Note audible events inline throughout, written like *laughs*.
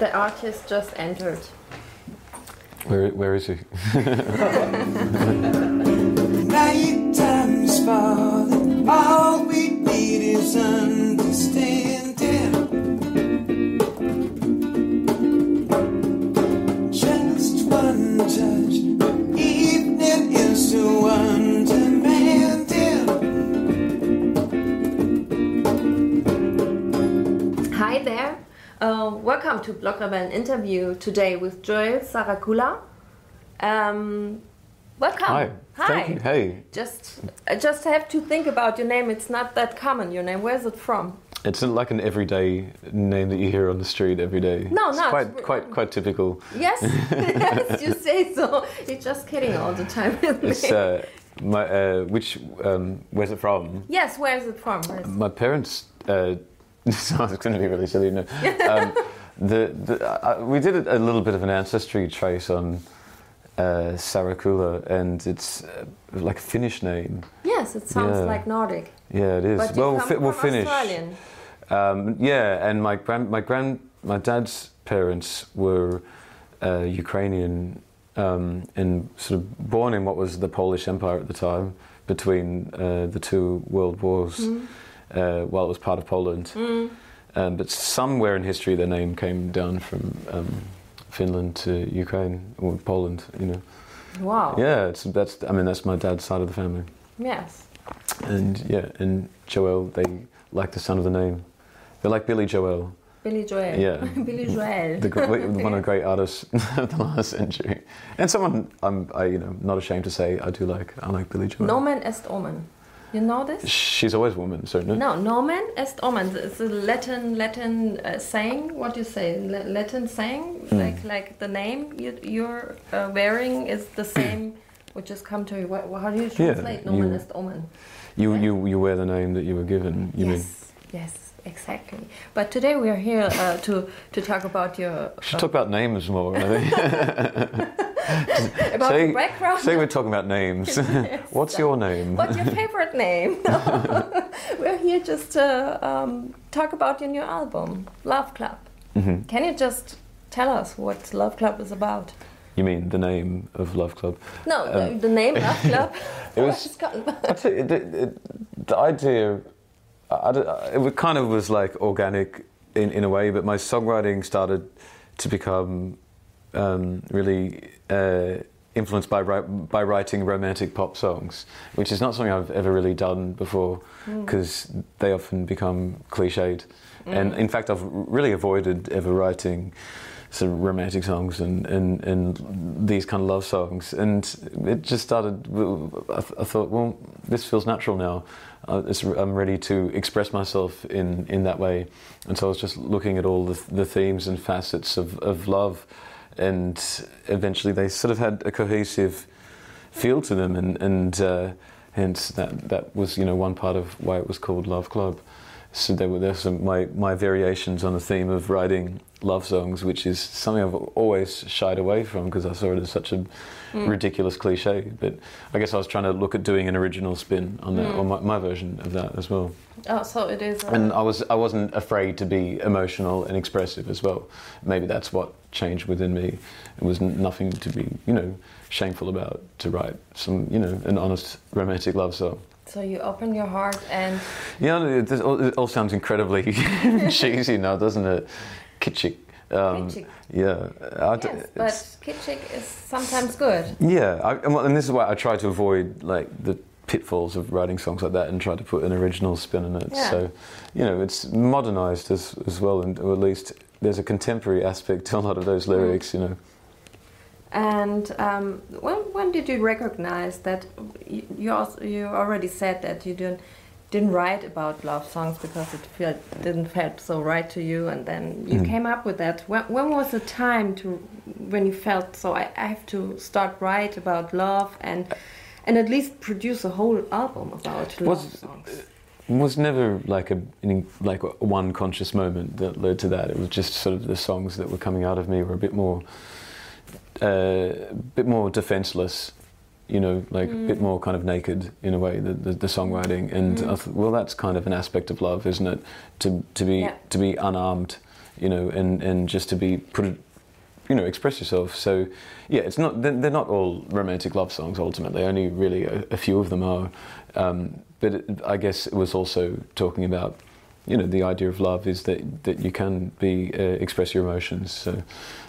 The artist just entered. Where, where is he? *laughs* Night time's falling. All we need is understanding. Uh, welcome to Blog interview today with Joel Sarakula. Um, welcome. Hi. Hi. Thank you. Hey. Just, I just have to think about your name. It's not that common. Your name. Where's it from? It's like an everyday name that you hear on the street every day. No, it's no, Quite, it's- quite, quite typical. Yes, *laughs* yes, you say so. You're just kidding all the time. It's uh, my uh, which um, where's it from? yes, where is it from? My parents. So it's going to be really silly. No. Um, *laughs* the, the uh, we did a little bit of an ancestry trace on uh, Sarakula, and it's uh, like a Finnish name. Yes, it sounds Yeah. like Nordic. Yeah, it is. But well, fi- well, Finnish. Australian. Um, yeah, and my grand, my grand, my dad's parents were uh, Ukrainian um, and sort of born in what was the Polish Empire at the time, between uh, the two world wars, uh, while it was part of Poland. Um, but somewhere in history, the name came down from um, Finland to Ukraine or Poland. You know, Wow. yeah, it's, that's I mean that's my dad's side of the family, Yes. and yeah, and Joel they like the sound of the name. They're like Billy Joel. Billy Joel. Yeah. *laughs* Billy Joel. the, one of the great *laughs* artists *laughs* of the last century, and someone I'm I, you know not ashamed to say I do like I like Billy Joel. Nomen est omen. You know this? She's always woman, certainly. No, Norman est omen. It's a Latin Latin uh, saying. What do you say? La- Latin saying, Hmm. like like the name you, you're uh, wearing is the *clears throat* same. which just come to you. What, how do you translate nomen you- est omen? You you you wear the name that you were given. You mean? yes, yes, exactly. But today we are here uh, to to talk about your should talk about names more. I think. *laughs* about say, background. say we're talking about names. *laughs* *laughs* What's your name? What's your favorite name? We're here just to um, talk about your new album, Love Club. Mhm. Can you just tell us what Love Club is about? You mean the name of Love Club? No, the, the name Love Club. Um, It was- It's called- I tell it, the idea, I, it kind of was like organic in, in a way, but my songwriting started to become um, really uh, influenced by by writing romantic pop songs, which is not something I've ever really done before, because they often become cliched. And in fact, I've really avoided ever writing sort of romantic songs and, and, and these kind of love songs. And it just started, I, th- I thought, well, this feels natural now. Uh, I'm ready to express myself in, in that way. And so I was just looking at all the, the themes and facets of, of love. And eventually they sort of had a cohesive feel to them. And, and uh, hence that, that was, you know, one part of why it was called Love Club. So there were there's some my, my variations on the theme of writing love songs, which is something I've always shied away from because I saw it as such a mm. ridiculous cliche. But I guess I was trying to look at doing an original spin on that, on mm. my, my version of that as well. oh, so it is. And I was I wasn't afraid to be emotional and expressive as well. Maybe that's what changed within me. It was nothing to be you know shameful about to write some you know an honest romantic love song. so you open your heart and Yeah, it, all, it all sounds incredibly *laughs* cheesy now, doesn't it? Kitschy. Um. Yeah. I yes, but kitschig is sometimes good. yeah, I, and this is why I try to avoid like the pitfalls of writing songs like that and try to put an original spin on it. Yeah. So, you know, it's modernized as as well, and or at least there's a contemporary aspect to a lot of those Mm. lyrics. You know. And um, when when did you recognize that you you, also, you already said that you didn't didn't write about love songs because it felt didn't felt so right to you, and then you Mm. came up with that. When, when was the time to when you felt so? I, I have to start write about love and and at least produce a whole album about love Was- songs. was never like a like one conscious moment that led to that. It was just sort of the songs that were coming out of me were a bit more, uh, a bit more defenseless, you know, like a bit mm. more kind of naked in a way. The the, the songwriting, mm. and I mm. thought, well, that's kind of an aspect of love, isn't it? To to be Yeah. to be unarmed you know, and and just to be put it, you know, express yourself. So yeah, it's not they're, they're not all romantic love songs. Ultimately, only really a, a few of them are. Um, but it, I guess it was also talking about. You know, the idea of love is that, that you can be uh, express your emotions. So,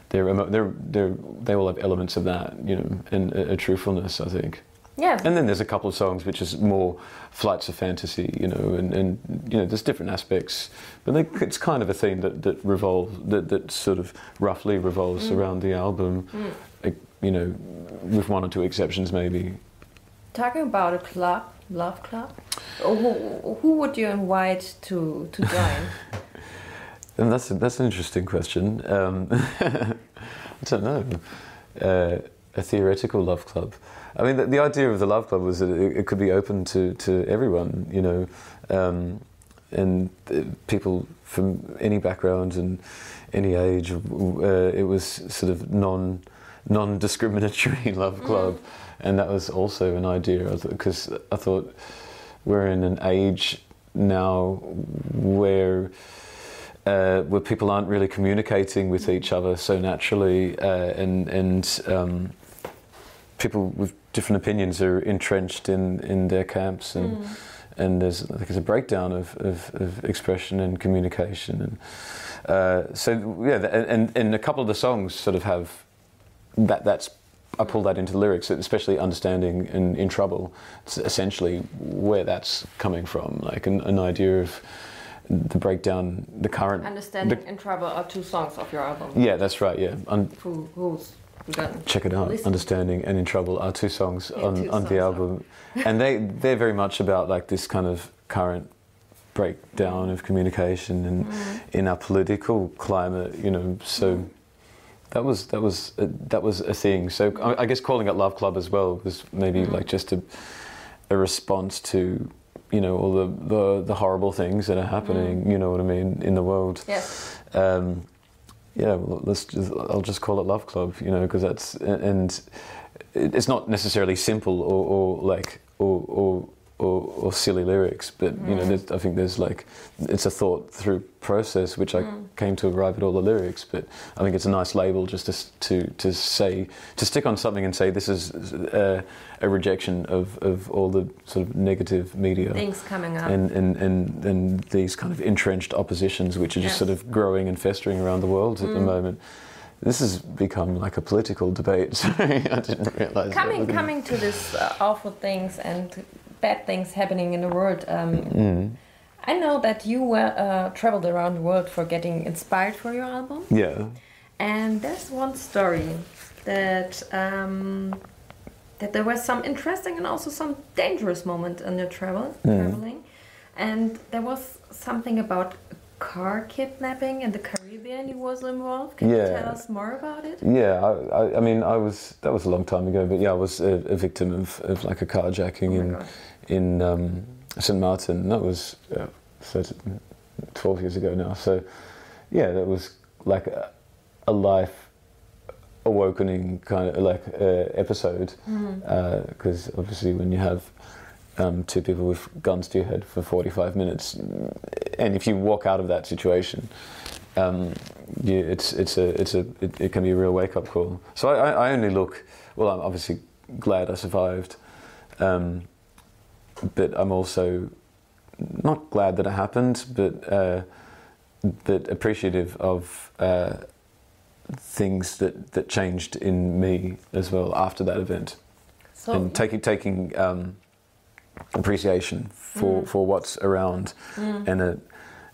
they're, they're, they're, they all have elements of that, you know, and a, a truthfulness, I think. Yeah. And then there's a couple of songs which is more flights of fantasy, you know, and, and you know, there's different aspects, but they, it's kind of a theme that, that revolves, that, that sort of roughly revolves Mm. around the album, like, you know, with one or two exceptions maybe. Talking about a club, love club, who, who would you invite to to *laughs* join? And that's a, that's an interesting question. Um, *laughs* I don't know. Uh, a theoretical love club. I mean, the, the idea of the love club was that it, it could be open to, to everyone, you know, um, and uh, people from any background and any age. Uh, it was sort of non non discriminatory *laughs* love club, and that was also an idea because I thought we're in an age now where uh, where people aren't really communicating with each other so naturally, uh, and and um, people with different opinions are entrenched in, in their camps, and and there's like there's a breakdown of, of, of expression and communication, and uh, so yeah, and and a couple of the songs sort of have that that's. I pull that into the lyrics, especially understanding in, in trouble. It's essentially where that's coming from, like an, an idea of the breakdown, the current. Understanding in Trouble are two songs of your album. Yeah, that's right. Yeah, Un- Who, who's done? check it out. Listen. Understanding and in trouble are two songs Yeah, on, two on songs the album, and they they're very much about like this kind of current breakdown of communication and Mm-hmm. in our political climate, you know. So that was that was a, that was a thing. So I, I guess calling it Love Club as well was maybe Mm-hmm. like just a a response to you know all the, the the horrible things that are happening. Mm. You know what I mean in the world. Yes. Um, yeah, well, let's just, I'll just call it Love Club, you know, because that's and it's not necessarily simple or, or like or, or or or silly lyrics, but you know, mm. I think there's like it's a thought through process which I mm. came to arrive at all the lyrics. But I think it's a nice label just to to to say to stick on something and say this is a, a rejection of of all the sort of negative media Things coming up. and, and, and, and these kind of entrenched oppositions which are just Yes. sort of growing and festering around the world at the mm. moment. This has become like a political debate. Sorry, *laughs* I didn't realize. coming that. coming to this uh, awful things and bad things happening in the world um, Mm. i know that you were uh, traveled around the world for getting inspired for your album Yeah. and there's one story that um, that there was some interesting and also some dangerous moment in your travel traveling and there was something about car kidnapping in the caribbean you was involved can you Yeah. tell us more about it Yeah, I, I, I mean, I was that was a long time ago, but yeah, I was a, a victim of, of like a carjacking Oh in God. in um, St Martin. That was uh, 13, 12 years ago now. So yeah, that was like a, a life awakening kind of like uh, episode because obviously when you have um, two people with guns to your head for 45 minutes. And if you walk out of that situation um, you, it's it's a it's a it, it can be a real wake up call. So I, I only look well I'm obviously glad I survived um, but I'm also not glad that it happened but uh, but appreciative of uh, things that, that changed in me as well after that event, so and taking taking um, appreciation for, mm. for what's around, mm. and a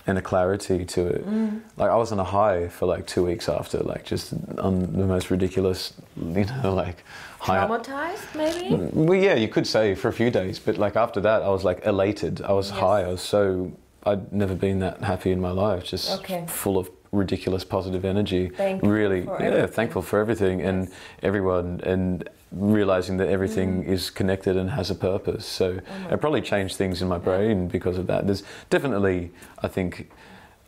and a clarity to it. Mm. Like I was on a high for like two weeks after, like just on the most ridiculous, you know, like high. traumatized maybe Well, yeah, you could say for a few days, but like after that, I was like elated. I was Yes. high. I was so I'd never been that happy in my life. Just Okay. full of ridiculous positive energy. Thankful really, yeah, everything. thankful for everything and everyone, and realizing that everything Mm. is connected and has a purpose. So Oh it probably changed things in my brain because of that. There's definitely, I think,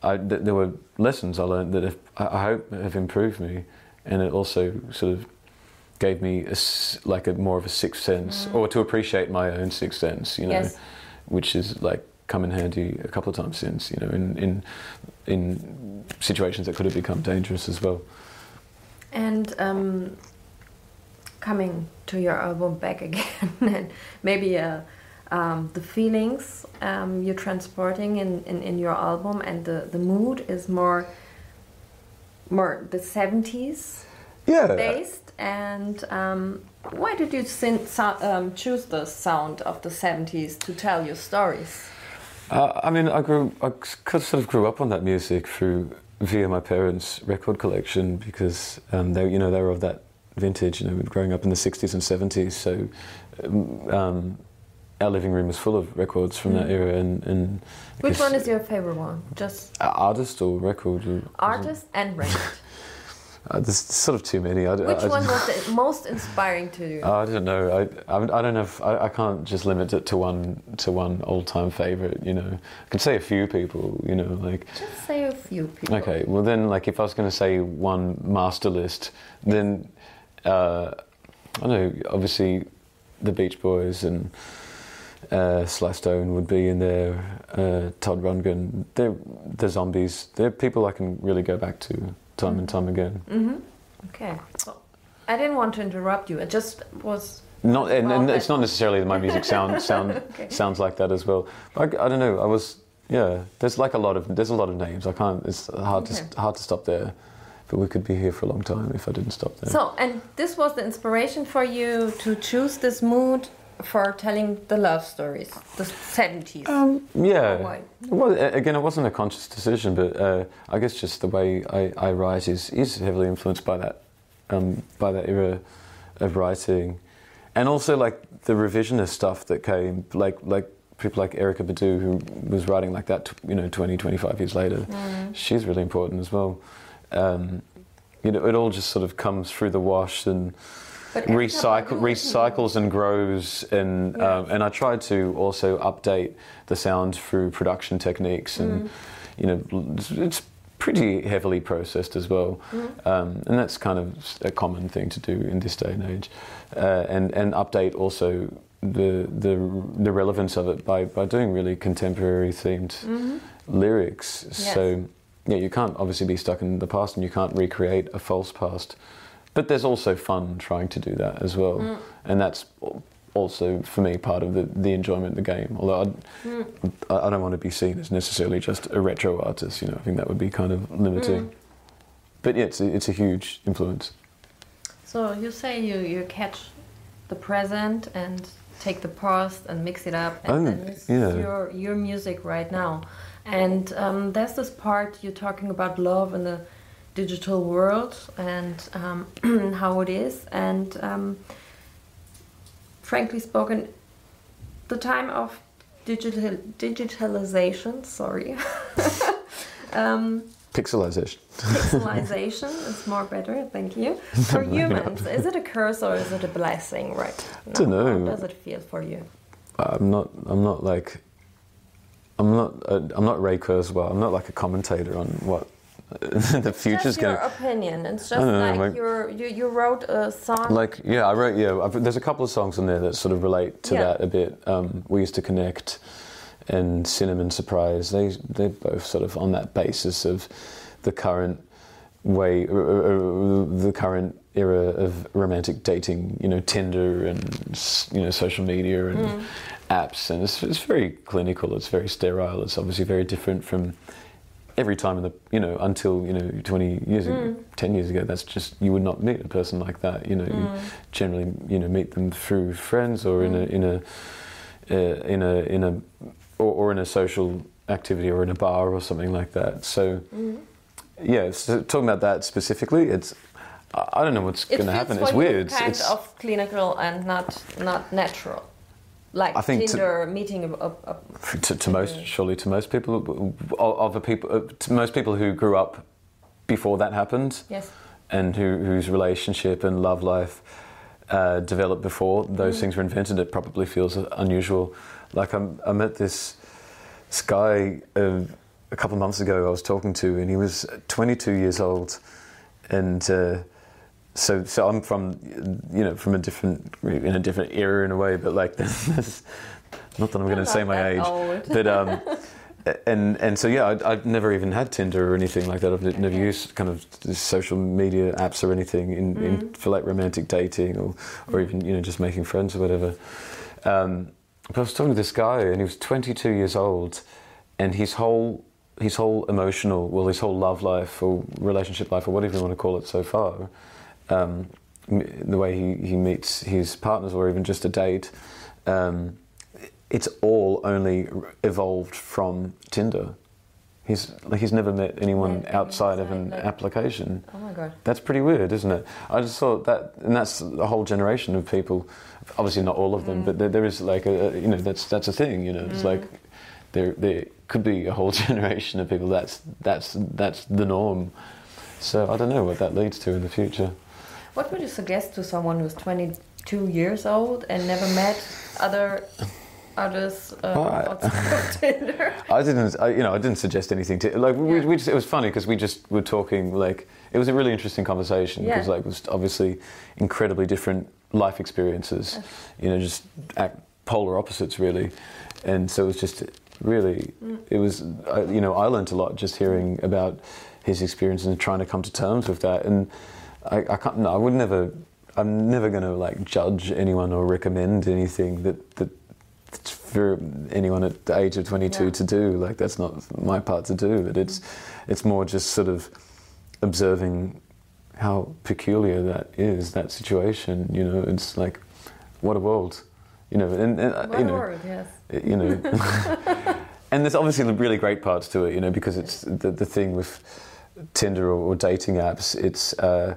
I, th- there were lessons I learned that have, I hope have improved me, and it also sort of gave me a like a more of a sixth sense, or to appreciate my own sixth sense. You know, Yes. which is like come in handy a couple of times since. You know, in in in situations that could have become dangerous as well. And um, coming to your album back again, *laughs* and maybe uh, um, the feelings um, you're transporting in, in, in your album and the, the mood is more more the 70s Yeah. based. And um, why did you sin- so, um, choose the sound of the 70s to tell your stories? Uh, I mean, I grew, I sort of grew up on that music through via my parents' record collection because um, they, you know, they were of that vintage. You know, growing up in the '60s and '70s, so um, our living room was full of records from that era. And, and Which guess, one is your favorite one? Just artist or record? or- artist and record. *laughs* Uh, there's sort of too many. I, Which I, one was the most inspiring to you? I don't know. I, I, I don't know if I, I can't just limit it to one to one old time favorite. You know, I could say a few people. You know, like Just say a few people. Okay, well then, like if I was going to say one master list, then uh, I know. Obviously, the Beach Boys and uh, Sly Stone would be in there. Uh, Todd Rundgren, they're the zombies. They're people I can really go back to time and time again. Mm-hmm. Okay. So I didn't want to interrupt you. It just was. Not, and, and it's not necessarily that my music sound *laughs* sound Okay. sounds like that as well. But I, I don't know. I was yeah. There's like a lot of there's a lot of names. I can't. It's hard Okay. to hard to stop there. But we could be here for a long time if I didn't stop there. So, and this was the inspiration for you to choose this mood for telling the love stories, the 70s. Um, yeah. Well, again, it wasn't a conscious decision, but uh, I guess just the way I, I write is, is heavily influenced by that, um, by that era of writing, and also like the revisionist stuff that came, like like people like Erykah Badu, who was writing like that, you know, 20, 25 years later. She's really important as well. Um, you know, it all just sort of comes through the wash and recycle, recycles and grows, and Yeah. um, and I try to also update the sound through production techniques, and Mm. you know, it's- it's pretty heavily processed as well, Mm. um, and that's kind of a common thing to do in this day and age, uh, and and update also the the the relevance of it by by doing really contemporary themed lyrics. Mm-hmm. Yes. So yeah, you can't obviously be stuck in the past, and you can't recreate a false past. But there's also fun trying to do that as well, Mm. and that's also for me part of the, the enjoyment of the game. Although I'd, Mm. I, I don't want to be seen as necessarily just a retro artist. You know, I think that would be kind of limiting. Mm. But yeah, it's a, it's a huge influence. So you say you, you catch the present and take the past and mix it up, and Oh, then it's yeah. your your music right now. And um, there's this part you're talking about love in the digital world and um, *clears throat* how it is. And um, frankly spoken, the time of digital digitalization. Sorry. *laughs* um, Pixelization. Pixelization *laughs* is more better, thank you. *laughs* For humans, is it a curse or is it a blessing right now? Dunno. How does it feel for you? I'm not. I'm not like. I'm not. Uh, I'm not Ray Kurzweil. I'm not like a commentator on what *laughs* the future's going. just your going. opinion. It's just know, like you you wrote a song. Like yeah, I wrote yeah. I've, there's a couple of songs on there that sort of relate to Yeah. that a bit. Um, we used to connect, and Cinnamon Surprise. They they're both sort of on that basis of the current way, uh, uh, the current era of romantic dating. You know, Tinder and you know social media and Mm. Apps, and it's, it's very clinical. It's very sterile. It's obviously very different from every time in the you know until you know 20 years ago Mm. 10 years ago that's just you would not meet a person like that you know you Mm. generally you know meet them through friends or in a in a uh, in a in a or, or in a social activity or in a bar or something like that so Mm. yeah so talking about that specifically it's I don't know what's going to happen it's weird kind it's of clinical and not not natural. Like I think to- Tinder meeting a, a, a to, to most surely to most people of of the people to most people who grew up before that happened yes. and who, whose relationship and love life uh, developed before those Mm. things were invented, it probably feels unusual. Like I'm, I met this, this guy uh, a couple of months ago I was talking to, and he was 22 years old, and uh, so so I'm from you know from a different in a different era in a way, but like *laughs* Not that I'm going to say my age, old. but um, *laughs* and and so yeah, I'd, I'd never even had Tinder or anything like that. I've never used kind of social media apps or anything in, Mm. in for like romantic dating or or even you know just making friends or whatever. Um, but I was talking to this guy and he was 22 years old, and his whole his whole emotional, well, his whole love life or relationship life or whatever you want to call it so far, um, the way he, he meets his partners or even just a date, um, it's all only evolved from Tinder. He's like he's never met anyone anyone outside of an like- application. Oh my god. That's pretty weird, isn't it? I just thought that, and that's a whole generation of people. Obviously, not all of them, but there, there is like a, a- you know that's that's a thing. You know, it's like there there could be a whole *laughs* generation of people. That's that's that's the norm. So I don't know what that leads to in the future. What would you suggest to someone who's 22 years old and never met other others uh, Well, I- *laughs* Tinder? I didn't, I, you know, I didn't suggest anything to like. We, Yeah. we just, it was funny because we just were talking. Like, it was a really interesting conversation because Yeah. like it was obviously incredibly different life experiences. You know, just act, polar opposites really, and so it was just really. It was, I, you know, I learned a lot just hearing about his experience and trying to come to terms with that. And I, I can't. No, I would never. I'm never going to like judge anyone or recommend anything that that for anyone at the age of 22 Yeah. to do. Like that's not my part to do. But it's mm-hmm. it's more just sort of observing how peculiar that is. That situation. You know, it's like what a world. You know, and, and What you a know, word, yes. you know. *laughs* *laughs* and there's obviously the really great parts to it, you know, because it's the, the thing with Tinder or, or dating apps. It's uh,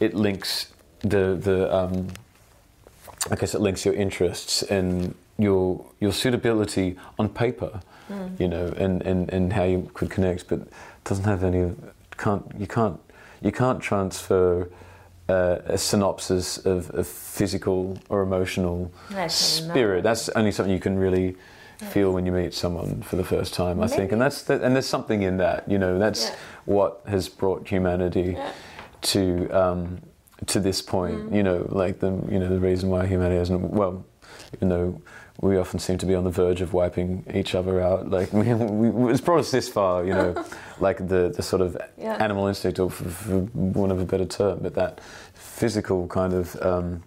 it links the the um, I guess it links your interests and your your suitability on paper, you know, and, and, and how you could connect, but it doesn't have any of can't you can't you can't transfer uh, a synopsis of, of physical or emotional cannot. spirit. That's only something you can really feel when you meet someone for the first time, I think, and that's the, and there's something in that, you know, that's Yeah. What has brought humanity Yeah. to um, to this point. You know, like the you know the reason why humanity hasn't well, even though we often seem to be on the verge of wiping each other out. Like *laughs* we, we, it's brought us this far. You know, *laughs* like the the sort of Yeah. animal instinct, or for, for want of a better term, but that physical kind of. Um,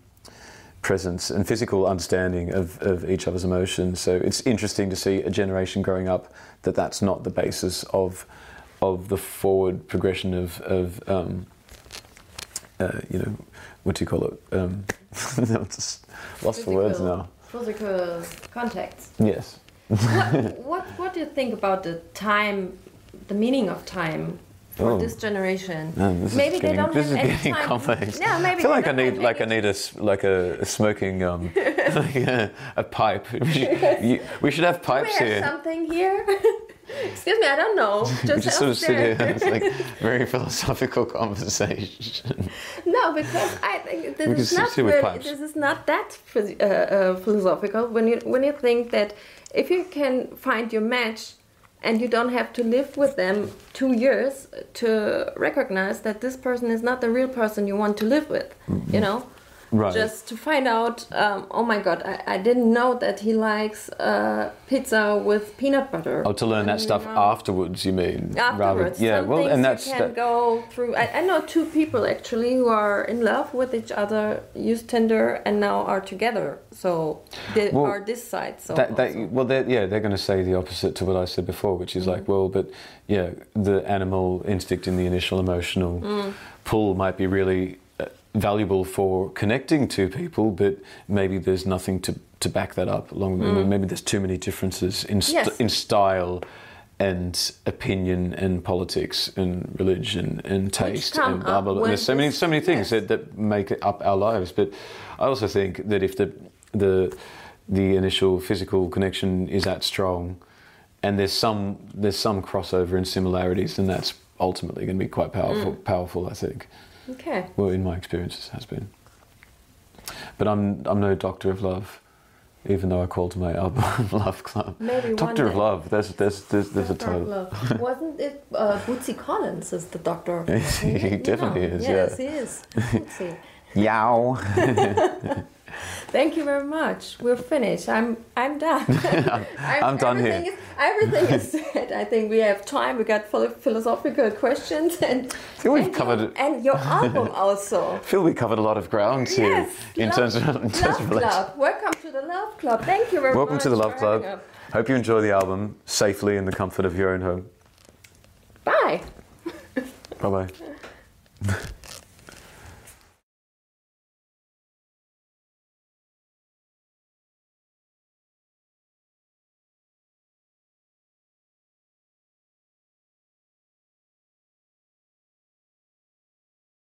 presence and physical understanding of, of each other's emotions. So it's interesting to see a generation growing up that that's not the basis of of the forward progression of, of um, uh, you know, what do you call it? Um, *laughs* I'm just lost for words now. Physical contacts. Yes. what, *laughs* what what do you think about the time, the meaning of time for Oh. this generation? This maybe is they don't this have is any getting time. complex. Yeah, maybe I feel like I need like I need a like a, a smoking um *laughs* like a, a pipe. We should, you, we should have Do we pipes have here. something here? Excuse me, I don't know. *laughs* Just, just sort of sit here. It's like *laughs* very philosophical conversation. No, because I think this We is not really, this is not that uh, uh, philosophical. When you when you think that if you can find your match and you don't have to live with them two years to recognize that this person is not the real person you want to live with, you know. Right. Just to find out, um, oh my god, I, I didn't know that he likes uh, pizza with peanut butter. Oh, to learn that And, stuff know, afterwards, you mean? afterwards. yeah. Some Well, and that's you can that, go through. I, I know two people actually who are in love with each other, use Tinder, and now are together. So they Well, are this side. So that, that well, they're, yeah, they're going to say the opposite to what I said before, which is Mm. like, well, but yeah, the animal instinct and the initial emotional Mm. pull might be really valuable for connecting to people, but maybe there's nothing to, to back that up. Along, maybe there's too many differences in st- Mm. Yes. in style. And opinion and politics and religion and taste and blah blah. blah. There's so many so many things yes. that, that make up our lives. But I also think that if the the the initial physical connection is that strong, and there's some there's some crossover and similarities, then that's ultimately going to be quite powerful. Mm. Powerful, I think. Okay. Well, in my experiences, has been. But I'm I'm no doctor of love, even though I called my album *laughs* Love Club. Maybe one Doctor of. Love. There's there's there's, there's a Doctor of title. Love. *laughs* Wasn't it uh, Bootsy Collins is the doctor of love? He definitely know. is, Yes, yeah. he is. *laughs* Bootsy. Yow. Thank you very much. We're finished. I'm I'm done. *laughs* *laughs* I'm, I'm done here. everything Is, everything is said. I think we have time. We got philo- philosophical questions and think we've and covered your, and your *laughs* album also. I feel we covered a lot of ground here Yes, in Love- terms of in terms Love of Club. Welcome to the Love Club. Thank you very Welcome much. to the Love Club. us. Hope you enjoy the album safely in the comfort of your own home. Bye. Bye bye.